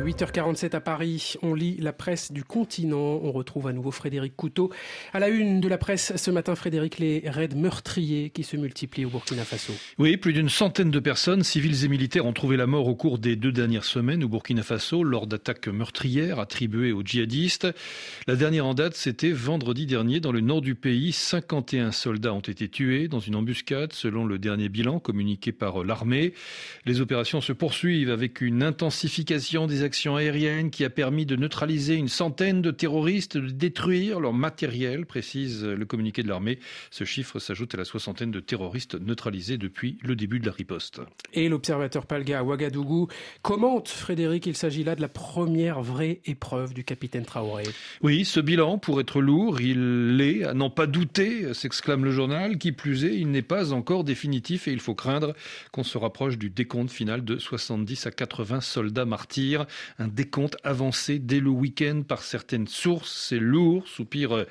8h47 à Paris, on lit la presse du continent. On retrouve à nouveau Frédéric Couteau. À la une de la presse ce matin, Frédéric, les raids meurtriers qui se multiplient au Burkina Faso. Oui, plus d'une centaine de personnes, civils et militaires, ont trouvé la mort au cours des deux dernières semaines au Burkina Faso lors d'attaques meurtrières attribuées aux djihadistes. La dernière en date, c'était vendredi dernier dans le nord du pays. 51 soldats ont été tués dans une embuscade selon le dernier bilan communiqué par l'armée. Les opérations se poursuivent avec une intensification des actions aériennes qui a permis de neutraliser une centaine de terroristes, de détruire leur matériel, précise le communiqué de l'armée. Ce chiffre s'ajoute à la soixantaine de terroristes neutralisés depuis le début de la riposte. Et l'observateur Palga à Ouagadougou commente, Frédéric, il s'agit là de la première vraie épreuve du capitaine Traoré. Oui, ce bilan, pour être lourd, il l'est, à n'en pas douter, s'exclame le journal. Qui plus est, il n'est pas encore définitif et il faut craindre qu'on se rapproche du décompte final de 70 à 80 soldats martyrs un décompte avancé dès le week-end par certaines sources. C'est lourd, soupire euh,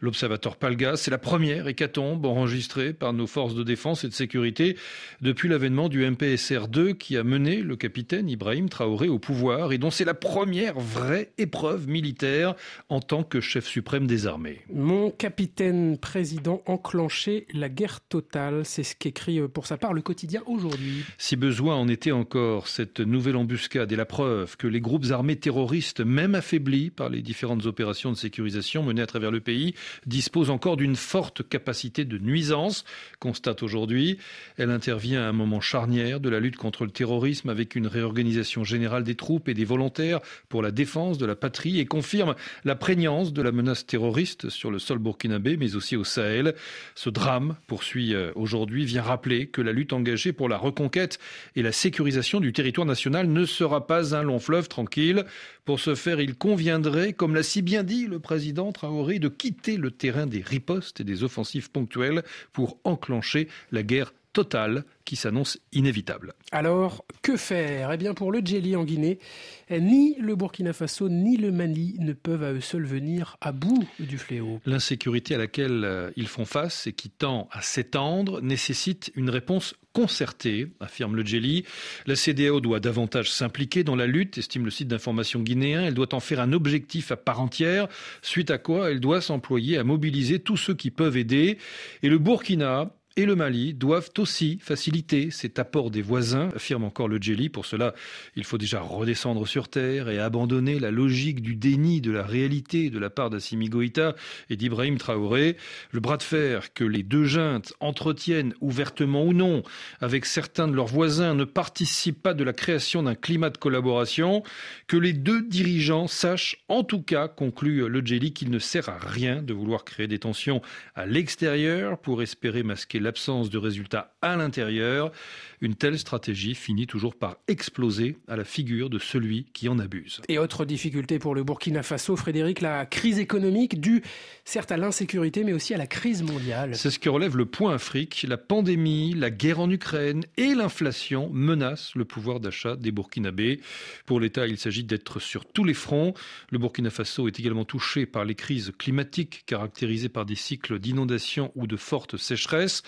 l'observateur Palgas. C'est la première hécatombe enregistrée par nos forces de défense et de sécurité depuis l'avènement du MPSR-2 qui a mené le capitaine Ibrahim Traoré au pouvoir et dont c'est la première vraie épreuve militaire en tant que chef suprême des armées. Mon capitaine président enclenché la guerre totale, c'est ce qu'écrit euh, pour sa part le quotidien aujourd'hui. Si besoin en était encore, cette nouvelle embuscade est la preuve que les groupes armés terroristes, même affaiblis par les différentes opérations de sécurisation menées à travers le pays, disposent encore d'une forte capacité de nuisance, constate aujourd'hui. Elle intervient à un moment charnière de la lutte contre le terrorisme avec une réorganisation générale des troupes et des volontaires pour la défense de la patrie et confirme la prégnance de la menace terroriste sur le sol burkinabé, mais aussi au Sahel. Ce drame, poursuit euh, aujourd'hui, vient rappeler que la lutte engagée pour la reconquête et la sécurisation du territoire national ne sera pas un long fleuve tranquille. Pour ce faire, il conviendrait, comme l'a si bien dit le président Traoré, de quitter le terrain des ripostes et des offensives ponctuelles pour enclencher la guerre totale qui s'annonce inévitable. Alors, que faire? Eh bien, pour le Djeli en Guinée, ni le Burkina Faso ni le Mali ne peuvent à eux seuls venir à bout du fléau. L'insécurité à laquelle euh, ils font face et qui tend à s'étendre nécessite une réponse concertée, affirme le Djeli. La CDAO doit davantage s'impliquer dans la lutte, estime le site d'information guinéen. Elle doit en faire un objectif à part entière, suite à quoi elle doit s'employer à mobiliser tous ceux qui peuvent aider. Et le Burkina et le Mali doivent aussi faciliter cet apport des voisins, affirme encore le Djeli. Pour cela, il faut déjà redescendre sur terre et abandonner la logique du déni de la réalité de la part d'Assimi Goïta et d'Ibrahim Traoré. Le bras de fer que les deux juntes entretiennent ouvertement ou non avec certains de leurs voisins ne participe pas de la création d'un climat de collaboration. Que les deux dirigeants sachent, en tout cas, conclut le Djeli, qu'il ne sert à rien de vouloir créer des tensions à l'extérieur pour espérer masquer l'absence de résultats à l'intérieur, une telle stratégie finit toujours par exploser à la figure de celui qui en abuse. Et autre difficulté pour le Burkina Faso, Frédéric, la crise économique due certes à l'insécurité mais aussi à la crise mondiale. C'est ce que relève le point Afrique. La pandémie, la guerre en Ukraine et l'inflation menacent le pouvoir d'achat des Burkinabés. Pour l'État, il s'agit d'être sur tous les fronts. Le Burkina Faso est également touché par les crises climatiques caractérisées par des cycles d'inondation ou de fortes sécheresses.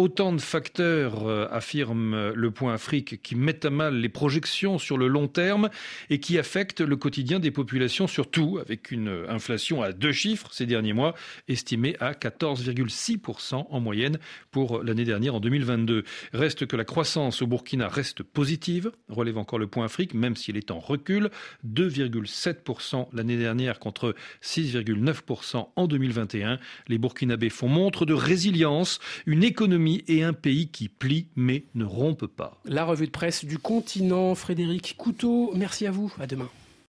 Autant de facteurs, euh, affirme le point Afrique, qui mettent à mal les projections sur le long terme et qui affectent le quotidien des populations, surtout avec une inflation à deux chiffres ces derniers mois, estimée à 14,6% en moyenne pour l'année dernière en 2022. Reste que la croissance au Burkina reste positive, relève encore le point Afrique, même s'il est en recul, 2,7% l'année dernière contre 6,9% en 2021. Les Burkinabés font montre de résilience, une économie et un pays qui plient mais ne rompent pas. La revue de presse du continent, Frédéric Couteau, merci à vous, à demain.